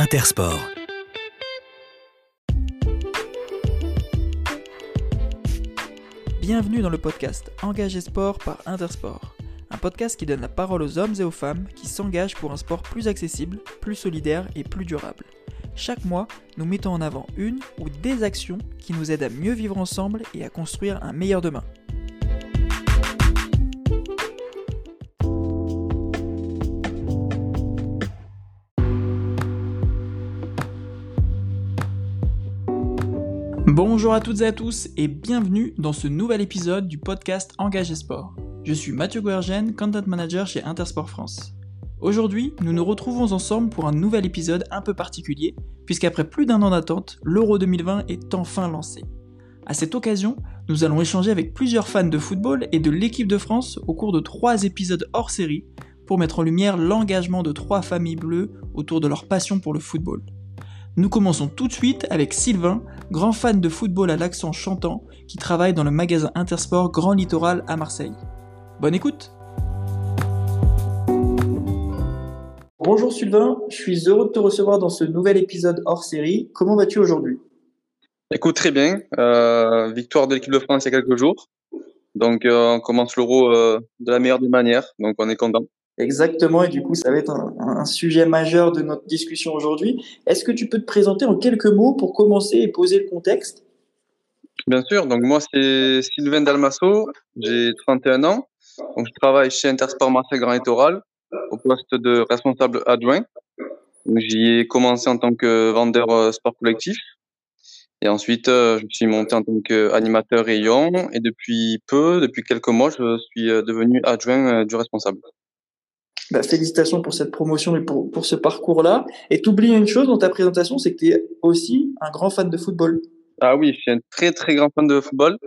Intersport. Bienvenue dans le podcast Engagé Sport par Intersport, un podcast qui donne la parole aux hommes et aux femmes qui s'engagent pour un sport plus accessible, plus solidaire et plus durable. Chaque mois, nous mettons en avant une ou des actions qui nous aident à mieux vivre ensemble et à construire un meilleur demain. Bonjour à toutes et à tous et bienvenue dans ce nouvel épisode du podcast Engagé Sport. Je suis Mathieu Guergen, Content Manager chez Intersport France. Aujourd'hui, nous nous retrouvons ensemble pour un nouvel épisode un peu particulier, puisqu'après plus d'un an d'attente, l'Euro 2020 est enfin lancé. À cette occasion, nous allons échanger avec plusieurs fans de football et de l'équipe de France au cours de trois épisodes hors série pour mettre en lumière l'engagement de trois familles bleues autour de leur passion pour le football. Nous commençons tout de suite avec Sylvain, grand fan de football à l'accent chantant, qui travaille dans le magasin Intersport Grand Littoral à Marseille. Bonne écoute Bonjour Sylvain, je suis heureux de te recevoir dans ce nouvel épisode hors série. Comment vas-tu aujourd'hui? Écoute, très bien. Euh, victoire de l'équipe de France il y a quelques jours. Donc euh, on commence l'euro euh, de la meilleure des manières, donc on est content. Exactement, et du coup, ça va être un, sujet majeur de notre discussion aujourd'hui. Est-ce que tu peux te présenter en quelques mots pour commencer et poser le contexte? Bien sûr, donc moi c'est Sylvain Dalmasso, j'ai 31 ans, donc je travaille chez Intersport Marseille Grand Littoral au poste de responsable adjoint. J'y ai commencé en tant que vendeur euh, sport collectif et ensuite euh, je me suis monté en tant qu'animateur rayon et depuis peu, depuis quelques mois, je suis euh, devenu adjoint du responsable. Bah, félicitations pour cette promotion et pour, pour ce parcours-là. Et t'oublies une chose dans ta présentation, c'est que tu es aussi un grand fan de football. Ah oui, je suis un très très grand fan de football.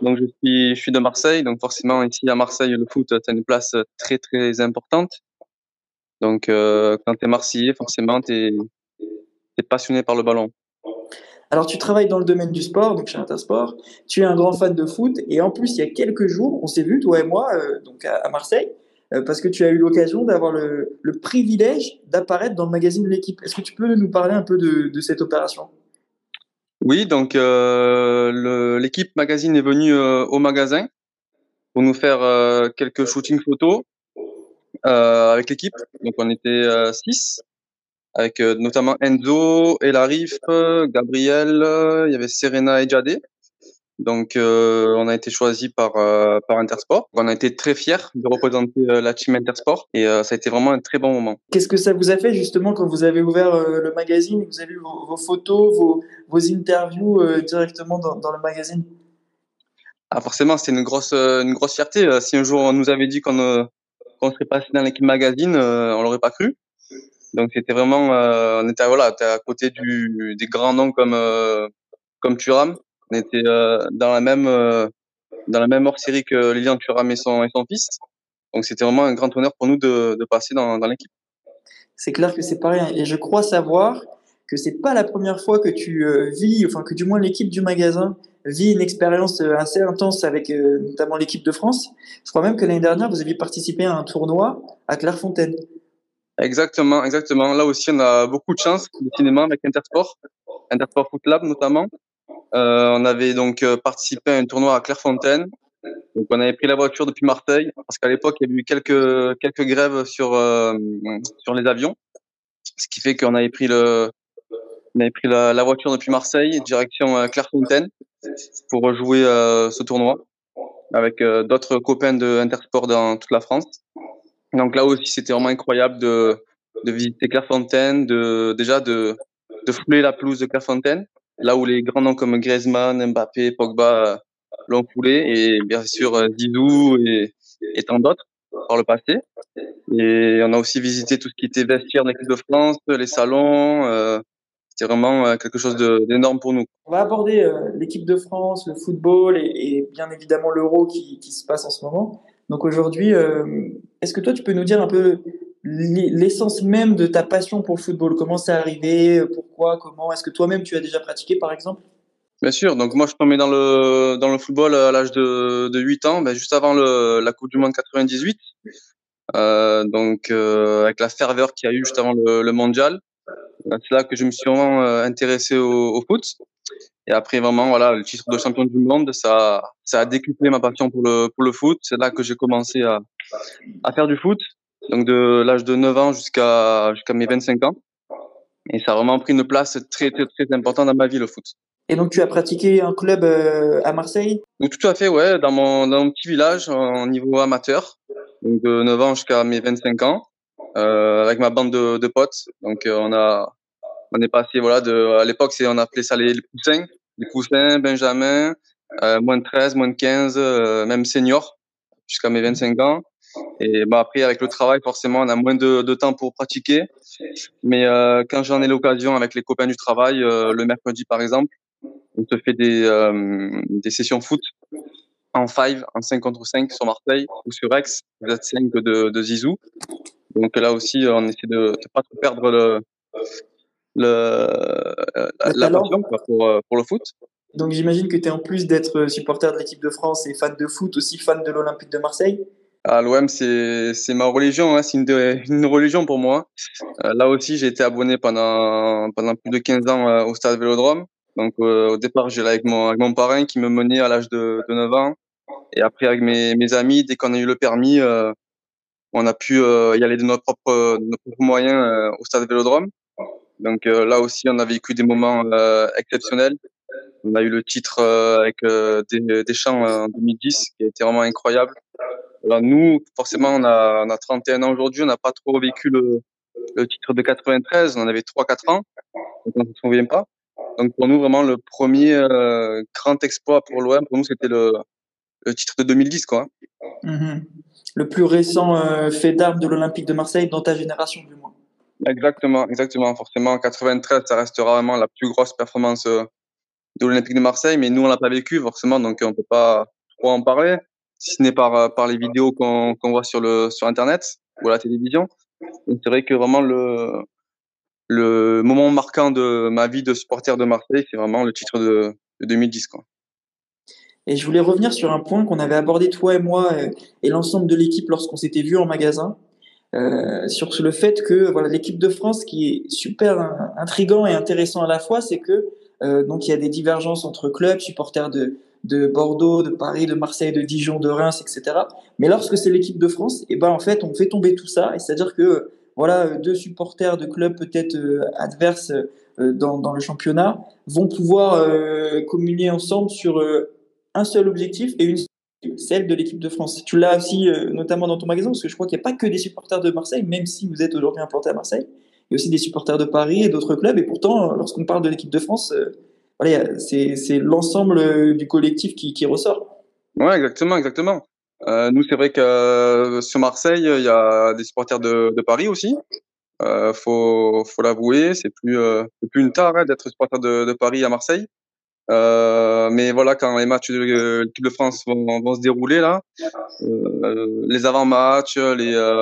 Donc je suis, je suis de Marseille, donc forcément ici à Marseille, le foot a une place très très importante. Donc euh, quand tu es marseillais, forcément tu es, es, passionné par le ballon. Alors tu travailles dans le domaine du sport, donc chez Intersport. Tu es un grand fan de foot et en plus il y a quelques jours, on s'est vu toi et moi, euh, donc à, à Marseille. Euh, parce que tu as eu l'occasion d'avoir le, privilège d'apparaître dans le magazine de l'équipe. Est-ce que tu peux nous parler un peu de, cette opération? Oui, donc euh, l'équipe magazine est venue euh, au magasin pour nous faire quelques shootings photos avec l'équipe. Donc on était six, avec notamment Enzo, Elarif, Gabriel, il y avait Serena et Jade. Donc, euh, on a été choisi par euh, par Intersport. On a été très fiers de représenter euh, la team Intersport et ça a été vraiment un très bon moment. Qu'est-ce que ça vous a fait justement quand vous avez ouvert le magazine et que vous avez vu vos, vos photos, vos, vos interviews directement dans, dans, le magazine? Ah, forcément, c'était une grosse une grosse fierté. Si un jour on nous avait dit qu'on qu'on serait passé dans l'équipe magazine, on l'aurait pas cru. Donc, c'était vraiment, on était voilà, à côté du des grands noms comme comme Thuram on était euh, dans la même euh, dans la même hors série que Lilian Thuram et son et son fils. Donc c'était vraiment un grand honneur pour nous de, de passer dans, dans l'équipe. C'est clair que c'est pas rien. Et je crois savoir que c'est pas la première fois que tu euh, vis, enfin que du moins l'équipe du magasin vit une expérience euh, assez intense avec euh, notamment l'équipe de France. Je crois même que l'année dernière vous aviez participé à un tournoi à Clairefontaine. Exactement, exactement. Là aussi on a beaucoup de chance le cinéma avec Intersport, Intersport Foot Lab notamment. Euh, on avait donc euh, participé à un tournoi à Clairefontaine. Donc on avait pris la voiture depuis Marseille parce qu'à l'époque il y a eu quelques quelques grèves sur euh, sur les avions, ce qui fait qu'on avait pris le on avait pris la, voiture depuis Marseille direction euh, Clairefontaine pour jouer euh, ce tournoi avec d'autres copains de Intersport dans toute la France. Donc là aussi c'était vraiment incroyable de de visiter Clairefontaine, de déjà de de fouler la pelouse de Clairefontaine là où les grands noms comme Griezmann, Mbappé, Pogba euh, l'ont foulé, et bien sûr euh, Zidou et, tant d'autres par le passé. Et on a aussi visité tout ce qui était vestiaire de l'équipe de France, les salons. Euh, C'était vraiment euh, quelque chose d'énorme pour nous. On va aborder euh, l'équipe de France, le football et, bien évidemment l'euro qui, se passe en ce moment. Donc aujourd'hui, euh, est-ce que toi tu peux nous dire un peu l'essence même de ta passion pour le football Comment c'est arrivé Pourquoi Comment Est-ce que toi-même tu as déjà pratiqué par exemple? Bien sûr, donc moi je suis tombé dans le, dans le football à l'âge de, de 8 ans, ben juste avant la Coupe du Monde 98. Euh, donc euh, avec la ferveur qu'il y a eu juste avant le, le mondial. C'est là que je me suis vraiment intéressé au, au, foot. Et après, vraiment, voilà, le titre de champion du monde, ça, ça a décuplé ma passion pour le, pour le foot. C'est là que j'ai commencé à, à faire du foot. Donc, de l'âge de 9 ans jusqu'à jusqu'à mes 25 ans. Et ça a vraiment pris une place très, très, très importante dans ma vie, le foot. Et donc, tu as pratiqué un club euh, à Marseille? Donc, Tout à fait, ouais, dans mon, dans mon petit village, en niveau amateur, donc de 9 ans jusqu'à mes 25 ans, euh, avec ma bande de, de potes. Donc, euh, on a, on est passé, voilà, de, à l'époque, c'est, on appelait ça les, les poussins, les poussins, Benjamin, moins de 13, moins de 15, euh, même senior, jusqu'à mes 25 ans. Et bah, après, avec le travail, forcément, on a moins de, de temps pour pratiquer. Mais euh, quand j'en ai l'occasion avec les copains du travail, euh, le mercredi par exemple, on se fait des, euh, des sessions foot en 5, en 5 contre 5 sur Marseille ou sur Aix, vous êtes 5 de, de Zizou. Donc là aussi, on essaie de ne pas trop perdre le, le, la passion pour, pour le foot. Donc j'imagine que tu es en plus d'être supporter de l'équipe de France et fan de foot, aussi fan de l'Olympique de Marseille ah, L'OM, c'est, ma religion, hein, c'est une, une, religion pour moi. Euh, là aussi, j'ai été abonné pendant, pendant plus de 15 ans euh, au stade Vélodrome. Donc euh, au départ, j'allais avec mon, avec mon parrain qui me menait à l'âge de, de 9 ans. Et après, avec mes, mes amis, dès qu'on a eu le permis, euh, on a pu euh, y aller de de nos propres moyens au stade Vélodrome. Donc là aussi, on a vécu des moments exceptionnels. On a eu le titre avec des, des chants en 2010 qui a été vraiment incroyable. Alors nous, forcément, on a, on a 31 ans aujourd'hui, on n'a pas trop vécu le, le, titre de 93, on en avait 3-4 ans, donc on ne se souvient pas. Donc pour nous, vraiment, le premier euh, grand exploit pour l'OM, pour nous, c'était le, le, titre de 2010. Quoi. Mmh. Le plus récent euh, fait d'armes de l'Olympique de Marseille dans ta génération, du moins. Exactement, exactement. Forcément, 93, ça restera vraiment la plus grosse performance euh, de l'Olympique de Marseille, mais nous, on l'a pas vécu, forcément, donc on peut pas trop en parler si ce n'est par, euh, par les vidéos qu'on qu'on voit sur, le, sur Internet ou à la télévision. C'est vrai que vraiment le, le moment marquant de ma vie de supporter de Marseille, c'est vraiment le titre de, de 2010. Quoi. Et je voulais revenir sur un point qu'on avait abordé toi et moi euh, et l'ensemble de l'équipe lorsqu'on s'était vu en magasin, euh, sur le fait que voilà l'équipe de France, qui est super intrigant et intéressant à la fois, c'est que donc il y a des divergences entre clubs, supporters de de Bordeaux, de Paris, de Marseille, de Dijon, de Reims, etc. Mais lorsque c'est l'équipe de France, et eh ben en fait on fait tomber tout ça, c'est-à-dire que voilà deux supporters de clubs peut-être euh, adverses euh, dans, le championnat vont pouvoir euh, communier ensemble sur euh, un seul objectif et une celle de l'équipe de France. Tu l'as aussi notamment dans ton magasin parce que je crois qu'il n'y a pas que des supporters de Marseille, même si vous êtes aujourd'hui implanté à Marseille. Il y a aussi des supporters de Paris et d'autres clubs. Et pourtant, lorsqu'on parle de l'équipe de France, voilà, c'est l'ensemble euh, du collectif qui, qui ressort. Ouais, exactement, exactement. Euh, nous, c'est vrai que euh, sur Marseille, il y a des supporters de, de Paris aussi. Euh, faut, faut l'avouer, c'est plus, euh, plus une tare hein, d'être supporter de, de, Paris à Marseille. Mais voilà, quand les matchs de l'équipe de France vont, vont, se dérouler là, les avant-matchs, les,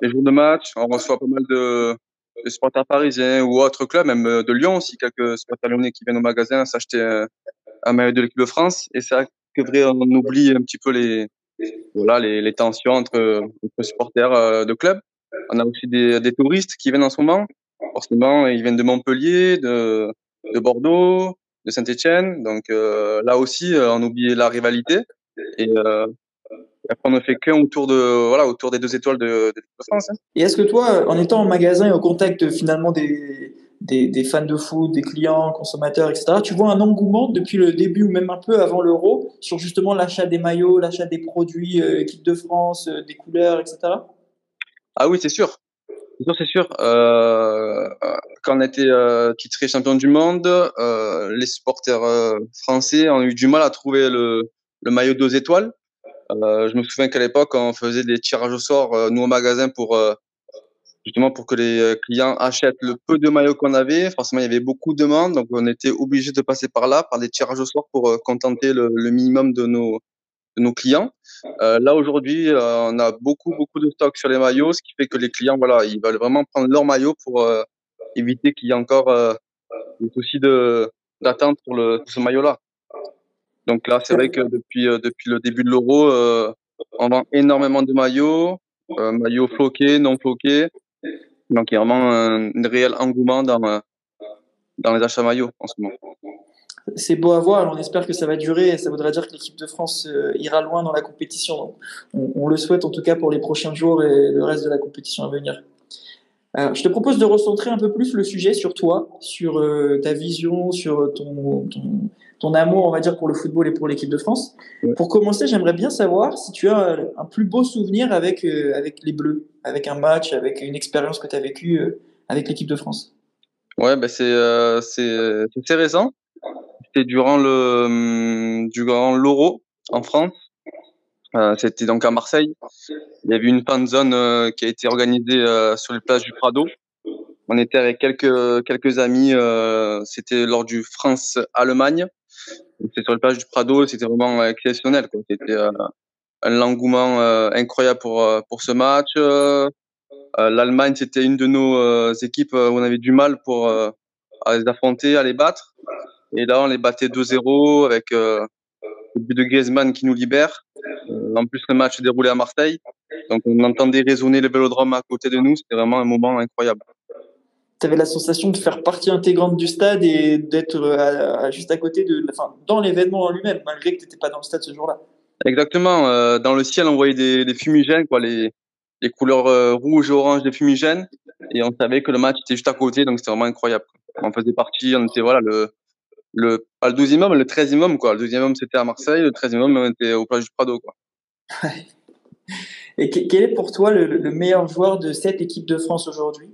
les jours de match, on reçoit pas mal de, de supporters parisiens ou autres clubs, même euh, de Lyon aussi, quelques supporters lyonnais qui viennent au magasin s'acheter un, un maillot de l'équipe de France. Et c'est vrai on oublie un petit peu les, voilà, les, les tensions entre, entre supporters euh, de clubs. On a aussi des, des touristes qui viennent en ce moment. Forcément, ils viennent de Montpellier, de, de Bordeaux, de Saint-Etienne. Donc euh, là aussi, on oublie la rivalité. Et euh, et après, on ne fait qu'un autour de voilà autour des deux étoiles de, de France. Hein. Et est-ce que toi, en étant en magasin et au contact finalement des, des, des, fans de foot, des clients, consommateurs, etc., tu vois un engouement depuis le début ou même un peu avant l'euro sur justement l'achat des maillots, l'achat des produits euh, équipe de France, euh, des couleurs, etc. Ah oui, c'est sûr. C'est sûr, c'est sûr. Euh, quand on a été euh, titré champion du monde, euh, les supporters euh, français ont eu du mal à trouver le, le maillot deux étoiles. Euh, je me souviens qu'à l'époque, on faisait des tirages au sort, euh, nous au magasin, pour euh, justement pour que les clients achètent le peu de maillots qu'on avait. Forcément, il y avait beaucoup de demandes, donc on était obligé de passer par là, par des tirages au sort pour contenter le, le, minimum de nos, de nos clients. Euh, là aujourd'hui, euh, on a beaucoup beaucoup de stocks sur les maillots, ce qui fait que les clients, voilà, ils veulent vraiment prendre leur maillot pour euh, éviter qu'il y ait encore des soucis de d'attente pour, le, pour ce maillot-là. Donc là, c'est vrai que depuis, euh, depuis le début de l'euro, euh, on vend énormément de maillots, euh, maillots floqués, non floqués. Donc il y a vraiment un, réel engouement dans, dans les achats maillots en ce moment. C'est beau à voir, on espère que ça va durer et ça voudra dire que l'équipe de France ira loin dans la compétition. On, on, le souhaite en tout cas pour les prochains jours et le reste de la compétition à venir. Euh, je te propose de recentrer un peu plus le sujet sur toi, sur euh, ta vision, sur ton, ton, amour, on va dire, pour le football et pour l'équipe de France. Pour commencer, j'aimerais bien savoir si tu as un plus beau souvenir avec, euh, avec les Bleus, avec un match, avec une expérience que tu as vécue avec l'équipe de France. Ouais, ben c'est c'est récent. C'était durant le hum, durant l'Euro en France. Euh, c'était donc à Marseille. Il y avait une fan zone euh, qui a été organisée euh, sur les plages du Prado. On était avec quelques quelques amis. c'était lors du France-Allemagne. C'était sur les plages du Prado. C'était vraiment exceptionnel. C'était un engouement incroyable pour pour ce match. L'Allemagne, c'était une de nos équipes où on avait du mal pour à les affronter, à les battre. Et là, on les battait 2-0 avec le but de Griezmann qui nous libère. Euh, en plus, le match se déroulait à Marseille. Donc, on entendait résonner le vélodrome à côté de nous. C'était vraiment un moment incroyable. Tu avais la sensation de faire partie intégrante du stade et d'être euh, juste à côté de, enfin, dans l'événement en lui-même, malgré que tu n'étais pas dans le stade ce jour-là. Exactement. Euh, dans le ciel, on voyait des, des fumigènes, quoi, les, les couleurs rouges et oranges des fumigènes. Et on savait que le match était juste à côté, donc c'était vraiment incroyable. On faisait partie, on était voilà, le, le, pas le 12e homme, le 13e homme, quoi. Le 12e homme, c'était à Marseille, le 13e homme, on était au plage du Prado, quoi. Et quel est pour toi le, meilleur joueur de cette équipe de France aujourd'hui?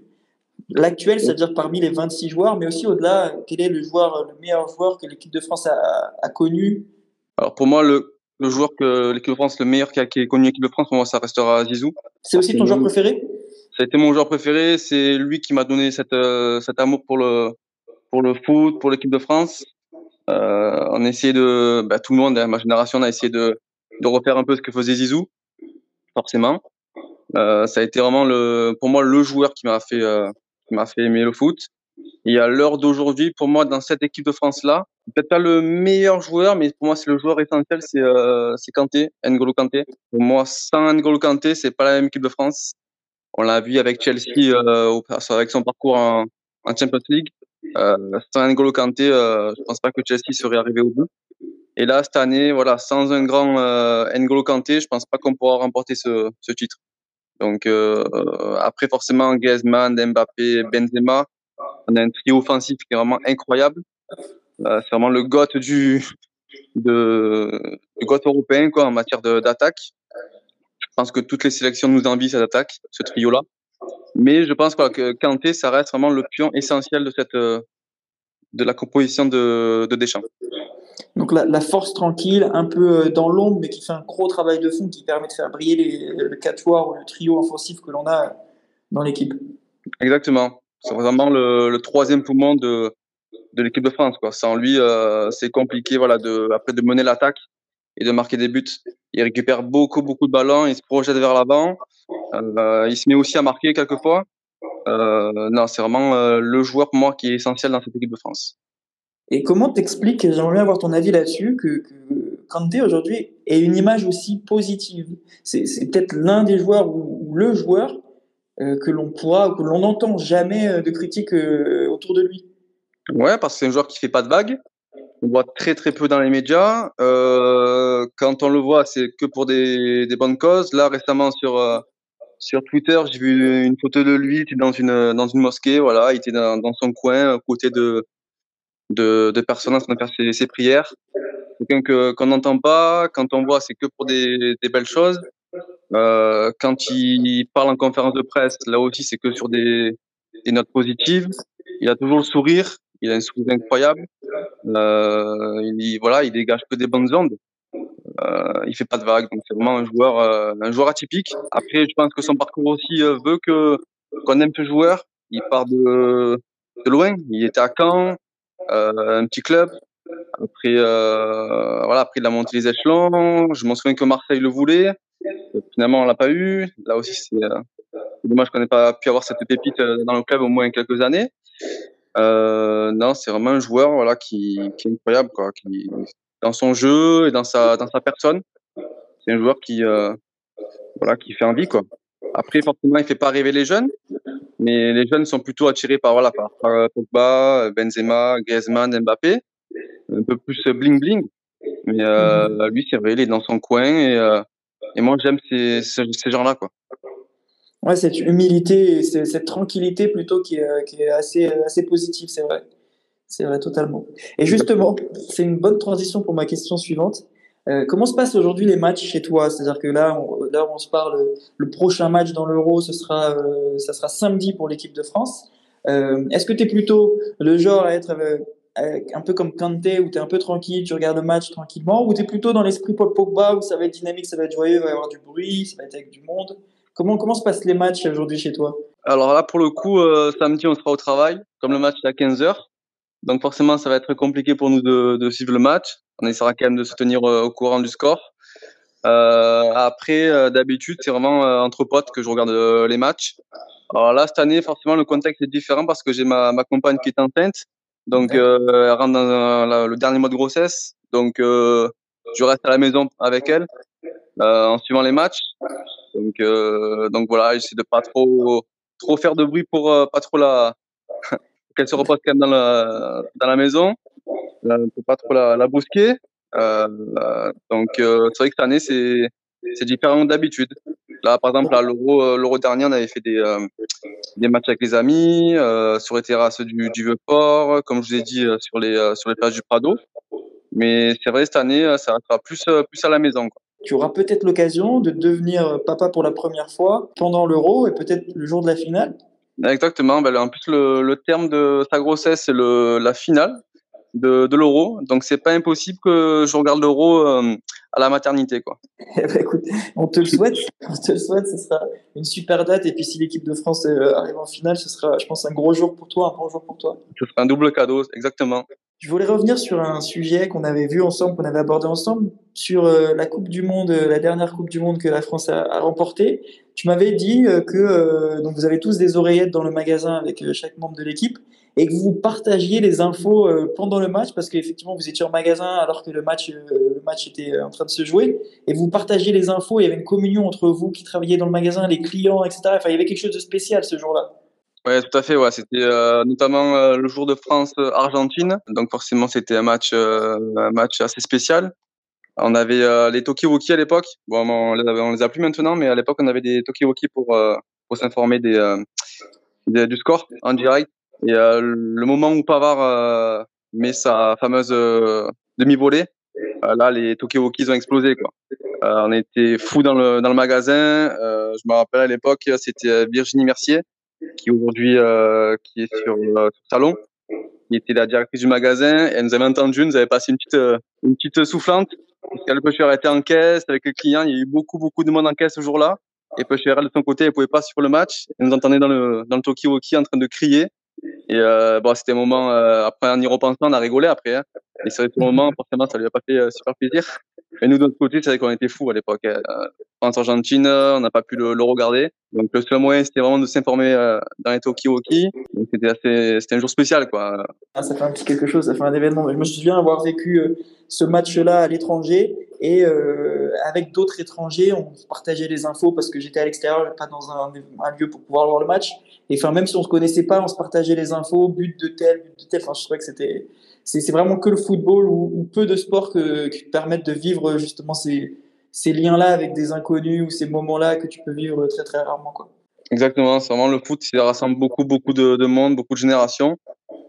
L'actuel, c'est-à-dire parmi les 26 joueurs, mais aussi au-delà, quel est le joueur, le meilleur joueur que l'équipe de France a, connu? Alors pour moi, le, le joueur que l'équipe de France, le meilleur qui a, qui connu l'équipe de France, pour moi, ça restera Zizou. C'est aussi ton joueur préféré? Ça a été mon joueur préféré. C'est lui qui m'a donné cette, euh, cet amour pour le, pour le foot, pour l'équipe de France. Euh, on a essayé de, bah, tout le monde, hein, ma génération, on a essayé de, de refaire un peu ce que faisait Zizou, forcément. Euh, ça a été vraiment le, pour moi le joueur qui m'a fait, euh, qui m'a fait aimer le foot. Et à l'heure d'aujourd'hui, pour moi, dans cette équipe de France là, peut-être pas le meilleur joueur, mais pour moi c'est le joueur essentiel, c'est euh, Kanté, N'Golo Kanté. Pour moi, sans N'Golo Kanté, c'est pas la même équipe de France. On l'a vu avec Chelsea euh, avec son parcours en, en Champions League. Euh, sans N'Golo Kanté, euh, je pense pas que Chelsea serait arrivé au bout. Et là, cette année, voilà, sans un grand euh, N'Golo Kanté, je pense pas qu'on pourra remporter ce, ce titre. Donc euh, après, forcément, Griezmann, Mbappé, Benzema, on a un trio offensif qui est vraiment incroyable. Euh, c'est vraiment le goth du de le goth européen quoi en matière d'attaque. Je pense que toutes les sélections nous envient cette attaque, ce trio-là. Mais je pense que Kanté, ça reste vraiment le pion essentiel de cette euh, de la composition de, de Deschamps. Donc la, force tranquille, un peu euh, dans l'ombre, mais qui fait un gros travail de fond qui permet de faire briller les, le quatuor ou le trio offensif que l'on a dans l'équipe. Exactement. C'est vraiment le, le, troisième poumon de, de l'équipe de France. Quoi. Sans lui, euh, c'est compliqué voilà, de, après de mener l'attaque et de marquer des buts. Il récupère beaucoup, beaucoup de ballons, il se projette vers l'avant. Euh, il se met aussi à marquer quelquefois. Euh, non, c'est vraiment euh, le joueur pour moi qui est essentiel dans cette équipe de France. Et comment t'expliques, j'aimerais bien avoir ton avis là-dessus, que, que Kanté aujourd'hui ait une image aussi positive? C'est, peut-être l'un des joueurs ou, le joueur que l'on pourra, que l'on n'entend jamais de critiques autour de lui. Ouais, parce que c'est un joueur qui fait pas de vagues. On voit très très peu dans les médias. Euh, quand on le voit, c'est que pour des, des bonnes causes. Là, récemment sur sur Twitter, j'ai vu une photo de lui, il était dans une dans une mosquée, voilà, il était dans, dans son coin, à côté de de, de personnes en train faire ses, ses prières. Quelqu'un que qu'on n'entend pas, quand on voit, c'est que pour des, des belles choses. Euh, quand il parle en conférence de presse, là aussi, c'est que sur des, des notes positives. Il a toujours le sourire, il a un sourire incroyable. Euh, il, voilà, il dégage que des bonnes ondes. Euh, il fait pas de vagues, donc c'est vraiment un joueur, euh, un joueur atypique. Après, je pense que son parcours aussi euh, veut que qu'on aime ce joueur. Il part de, de loin. Il était à Caen, euh, un petit club. Après, euh, voilà, après il a monté les échelons. Je m'en souviens que Marseille le voulait. Finalement, on l'a pas eu. Là aussi, c'est dommage qu'on n'ait pas pu avoir cette pépite dans le club au moins quelques années. Euh, non, c'est vraiment un joueur voilà qui, qui est incroyable quoi, qui dans son jeu et dans sa dans sa personne. C'est un joueur qui euh, voilà qui fait envie quoi. Après, forcément, il fait pas rêver les jeunes, mais les jeunes sont plutôt attirés par voilà par, par Pogba, Benzema, Griezmann, Mbappé, un peu plus bling bling. Mais euh, mhm. lui, c'est vrai, il est dans son coin et, euh, et moi, j'aime ces, ces, ces gens-là, quoi. Ouais, cette humilité, cette tranquillité plutôt qui est, assez, assez positive, c'est vrai. C'est vrai, totalement. Et justement, c'est une bonne transition pour ma question suivante. Euh, comment se passent aujourd'hui les matchs chez toi? C'est-à-dire que là, on, là, on se parle, le prochain match dans l'Euro, ce sera, euh, ça sera samedi pour l'équipe de France. Euh, Est-ce que tu es plutôt le genre à être un peu comme Kanté, où tu es un peu tranquille, tu regardes le match tranquillement, ou tu es plutôt dans l'esprit Paul Pogba, où ça va être dynamique, ça va être joyeux, il va y avoir du bruit, ça va être avec du monde? Comment, comment se passent les matchs aujourd'hui chez toi? Alors là, pour le coup, euh, samedi, on sera au travail, comme le match est à 15h. Donc forcément, ça va être compliqué pour nous de, de suivre le match. On essaiera quand même de se tenir euh, au courant du score. Euh, après, d'habitude, c'est vraiment entre potes que je regarde les matchs. Alors là, cette année, forcément, le contexte est différent parce que j'ai ma, ma compagne qui est enceinte. Donc, elle rentre dans le dernier mois de grossesse. Donc, euh, je reste à la maison avec elle euh, en suivant les matchs. Donc, donc voilà, j'essaie de pas trop trop faire de bruit pour pas trop la qu'elle se repose quand même dans la dans la maison, pour pas trop la, la brusquer. donc, c'est vrai que cette année c'est c'est différent d'habitude. Là, par exemple, à l'Euro, euh, l'Euro dernier, on avait fait des, euh, des matchs avec les amis, euh, sur les terrasses du, du Vieux-Port, comme je vous ai dit, sur les, sur les plages du Prado. Mais c'est vrai, cette année, ça sera plus, plus à la maison. Quoi. Tu auras peut-être l'occasion de devenir papa pour la première fois pendant l'Euro et peut-être le jour de la finale. Exactement. Ben, en plus, le, le terme de sa grossesse, c'est la finale de, de l'euro. Donc c'est pas impossible que je regarde l'euro euh, à la maternité quoi. Eh ben, écoute, on te le souhaite, on te le souhaite, ce sera une super date et puis si l'équipe de France euh, arrive en finale, ce sera je pense un gros jour pour toi, un bon jour pour toi. Ce sera un double cadeau, exactement. Je voulais revenir sur un sujet qu'on avait vu ensemble, qu'on avait abordé ensemble, sur euh, la Coupe du Monde, la dernière Coupe du Monde que la France a, remportée. Tu m'avais dit que donc vous avez tous des oreillettes dans le magasin avec chaque membre de l'équipe et que vous partagiez les infos euh, pendant le match parce qu'effectivement vous étiez en magasin alors que le match, euh, le match était euh, en train de se jouer et vous partagiez les infos. Il y avait une communion entre vous qui travailliez dans le magasin, les clients, etc. Enfin, il y avait quelque chose de spécial ce jour-là. Ouais, tout à fait. Ouais, c'était euh, notamment le jour de France-Argentine. Donc forcément, c'était un match, euh, un match assez spécial. On avait euh, les Tokiwoki à l'époque. Bon, on les, on les a plus maintenant, mais à l'époque, on avait des Tokiwoki pour pour s'informer des, des, du score en direct. Et euh, le moment où Pavard euh, met sa fameuse euh, demi-volée, là, les Tokiwoki ont explosé. Quoi. on était fous dans le, dans le magasin. je me rappelle à l'époque, c'était Virginie Mercier, qui aujourd'hui qui est sur, le salon, qui était la directrice du magasin. Elle nous avait entendu, nous avait passé une petite, une petite soufflante. Qu'elle peut était en caisse avec le client. Il y a eu beaucoup, beaucoup de monde en caisse ce jour-là. Et Peuchère, de son côté, elle pouvait pas suivre le match. Elle nous entendait dans le, dans le Tokiwoki en train de crier. Et euh, bon, c'était un moment, euh, après en y repensant, on a rigolé après. Hein. Et vrai que moment, forcément, ça lui a pas fait euh, super plaisir. Et nous, de côté, c'est vrai qu'on était fous à l'époque. Hein. France-Argentine, on n'a pas pu le, regarder. Donc, le seul moyen, c'était vraiment de s'informer euh, dans les Tokiwoki. C'était assez, c'était un jour spécial, quoi. Ah, ça fait un petit quelque chose, ça fait un événement. Je me souviens avoir vécu euh, ce match-là à l'étranger et euh, avec d'autres étrangers, on partageait les infos parce que j'étais à l'extérieur, pas dans un, lieu pour pouvoir voir le match. Et enfin, même si on se connaissait pas, on se partageait les infos, but de tel, but de tel. Enfin, je trouvais que c'était, c'est vraiment que le football ou, ou peu de sports que, qui permettent de vivre justement ces, ces liens-là avec des inconnus ou ces moments-là que tu peux vivre très très rarement. Quoi. Exactement, c'est vraiment le foot, il rassemble beaucoup beaucoup de, de monde, beaucoup de générations.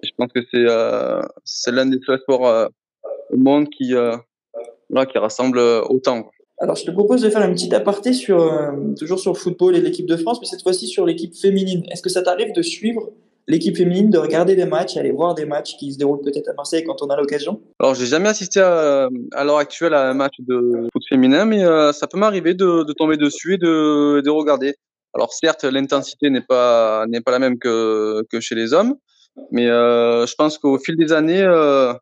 Et je pense que c'est euh, c'est l'un des seuls sports euh, au monde qui euh, là, qui rassemble autant. Alors, je te propose de faire une petite aparté sur, euh, toujours sur le football et l'équipe de France, mais cette fois-ci sur l'équipe féminine. Est-ce que ça t'arrive de suivre l'équipe féminine, de regarder des matchs, aller voir des matchs qui se déroulent peut-être à Marseille quand on a l'occasion Alors, j'ai jamais assisté à, l'heure actuelle à un match de foot féminin, mais euh, ça peut m'arriver de, tomber dessus et de, de regarder. Alors, certes, l'intensité n'est pas n'est pas la même que que chez les hommes, mais euh, je pense qu'au fil des années, euh,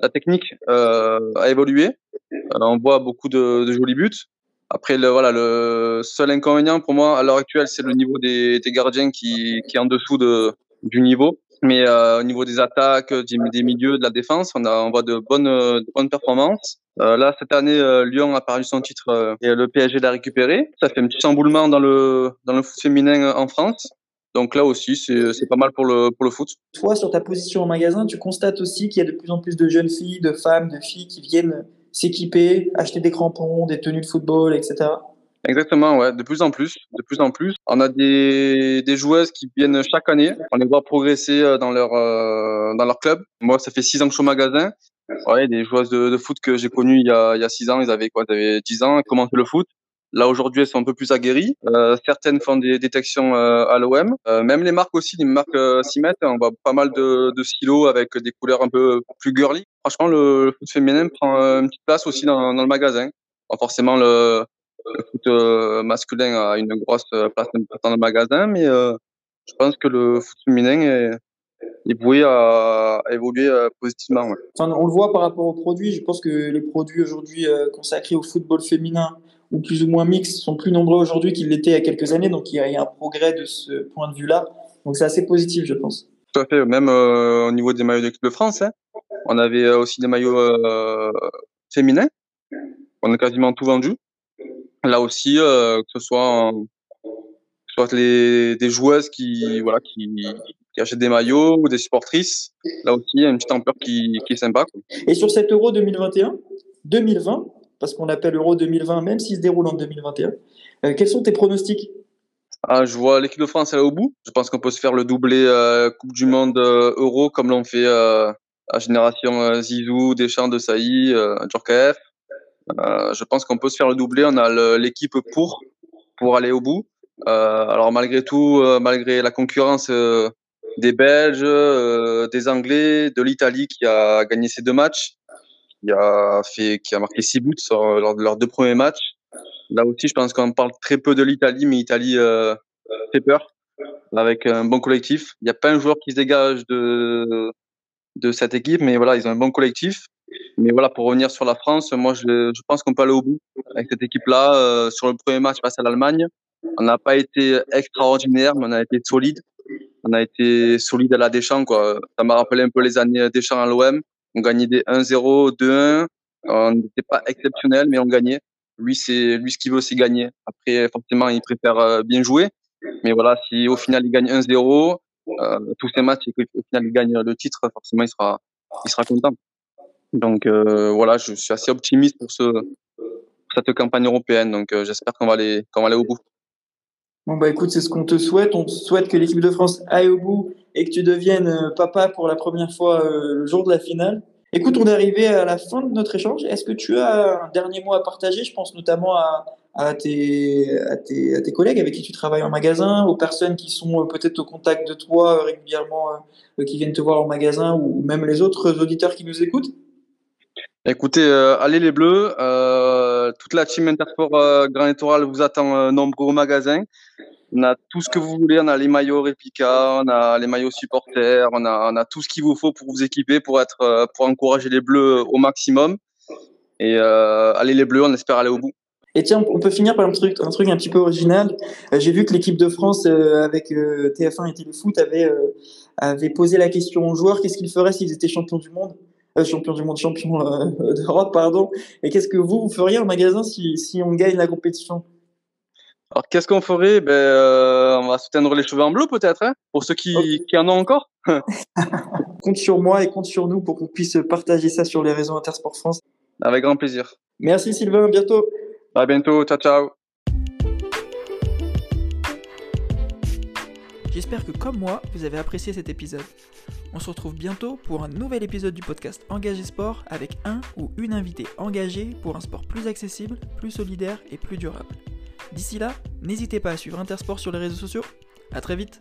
la technique a évolué. On voit beaucoup de, de, jolis buts. Après, le, voilà, le seul inconvénient pour moi à l'heure actuelle, c'est le niveau des, des gardiens qui, qui est en dessous de, du niveau. Mais euh, au niveau des attaques, des, des, milieux, de la défense, on, a, on voit de bonnes, de bonnes performances. Euh, là, cette année, euh, Lyon a perdu son titre euh, et le PSG l'a récupéré. Ça fait un petit chamboulement dans le, dans le foot féminin en France. Donc là aussi, c'est pas mal pour le, pour le foot. Toi, sur ta position au magasin, tu constates aussi qu'il y a de plus en plus de jeunes filles, de femmes, de filles qui viennent s'équiper, acheter des crampons, des tenues de football, etc. Exactement, ouais, de plus en plus, de plus en plus. On a des, des joueuses qui viennent chaque année. On les voit progresser euh, dans leur euh, dans leur club. Moi, ça fait six ans que je suis au magasin. Ouais, des joueuses de, de foot que j'ai connues il y a il y a six ans, ils avaient quoi, ils avaient dix ans, ils commencé le foot. Là aujourd'hui, elles sont un peu plus aguerries. Euh, certaines font des détections euh, à l'OM. Euh, même les marques aussi, les marques euh, s'y mettent. On voit pas mal de, de stylos avec des couleurs un peu plus girly. Franchement, le, foot féminin prend une petite place aussi dans, dans le magasin. Forcément le, le foot euh, masculin a une grosse place dans le magasin, mais euh, je pense que le foot féminin est, est voué à, évoluer euh, positivement. Ouais. Enfin, on le voit par rapport aux produits. Je pense que les produits aujourd'hui consacrés au football féminin ou plus ou moins mixtes sont plus nombreux aujourd'hui qu'ils l'étaient il y a quelques années. Donc il y a un progrès de ce point de vue-là. Donc c'est assez positif, je pense. Tout à fait. Même euh, au niveau des maillots de l'équipe de France, hein, on avait aussi des maillots euh, féminins. On a quasiment tout vendu là aussi, euh, que ce soit, soit les, des joueuses qui, voilà, qui, qui, achètent des maillots ou des supportrices, là aussi, il y a une petite ampleur qui, qui est sympa. Quoi. Et sur cet Euro 2021, 2020, parce qu'on l'appelle Euro 2020, même s'il se déroule en 2021, euh, quels sont tes pronostics? Ah, je vois l'équipe de France aller au bout. Je pense qu'on peut se faire le doublé euh, Coupe du Monde Euro comme l'ont fait la génération Zizou, Deschamps, De Sailly, Djorkaeff. Euh, je pense qu'on peut se faire le doublé. On a l'équipe pour pour aller au bout. Euh, alors malgré tout, euh, malgré la concurrence des Belges, des Anglais, de l'Italie qui a gagné ses deux matchs, qui a fait, qui a marqué six buts lors de leurs deux premiers matchs. Là aussi, je pense qu'on parle très peu de l'Italie, mais l'Italie fait peur avec un bon collectif. Il n'y a pas un joueur qui se dégage de de cette équipe, mais voilà, ils ont un bon collectif. Mais voilà, pour revenir sur la France, moi, je, je pense qu'on peut aller au bout avec cette équipe-là. Euh, sur le premier match face à l'Allemagne, on n'a pas été extraordinaire, mais on a été solide. On a été solide à la Deschamps, quoi. Ça m'a rappelé un peu les années Deschamps à l'OM. On gagnait des 1-0, 2-1. On n'était pas exceptionnel, mais on gagnait. Lui, c'est lui ce qu'il veut, c'est gagner. Après, forcément, il préfère euh, bien jouer. Mais voilà, si au final il gagne 1-0, euh, tous ces matchs et qu'au final il gagne le titre, forcément il sera, il sera content. Donc euh, voilà, je suis assez optimiste pour, ce, pour cette campagne européenne. Donc euh, j'espère qu'on va aller, qu'on va aller au bout. Bon bah écoute, c'est ce qu'on te souhaite. On te souhaite que l'équipe de France aille au bout et que tu deviennes euh, papa pour la première fois le jour de la finale. Écoute, on est arrivé à la fin de notre échange. Est-ce que tu as un dernier mot à partager? Je pense notamment à, à, tes, à, tes, à tes collègues avec qui tu travailles en magasin, aux personnes qui sont peut-être au contact de toi régulièrement, qui viennent te voir en magasin, ou même les autres auditeurs qui nous écoutent Écoutez, euh, allez les Bleus. Euh, toute la team Intersport euh, Grand Littoral vous attend euh, nombreux au magasin. On a tout ce que vous voulez. On a les maillots réplica, on a les maillots supporters, on a, tout ce qu'il vous faut pour vous équiper, pour être, pour encourager les Bleus au maximum. Et allez les Bleus, on espère aller au bout. Et tiens, on peut finir par un truc, un truc un petit peu original. J'ai vu que l'équipe de France avec euh, TF1 et Téléfoot avait, avait posé la question aux joueurs qu'est-ce qu'ils feraient s'ils étaient champions du monde? Champion du monde, champion euh, d'Europe, pardon. Et qu'est-ce que vous, vous feriez en magasin si, si on gagne la compétition? Alors, qu'est-ce qu'on ferait? Ben, euh, On va se teindre les cheveux en bleu, peut-être, hein, pour ceux qui, okay. qui en ont encore. compte sur moi et compte sur nous pour qu'on puisse partager ça sur les réseaux Intersport France. Avec grand plaisir. Merci Sylvain, à bientôt. À bientôt, ciao, ciao. J'espère que comme moi, vous avez apprécié cet épisode. On se retrouve bientôt pour un nouvel épisode du podcast Engagé Sport avec un ou une invitée engagée pour un sport plus accessible, plus solidaire et plus durable. D'ici là, n'hésitez pas à suivre Intersport sur les réseaux sociaux. A très vite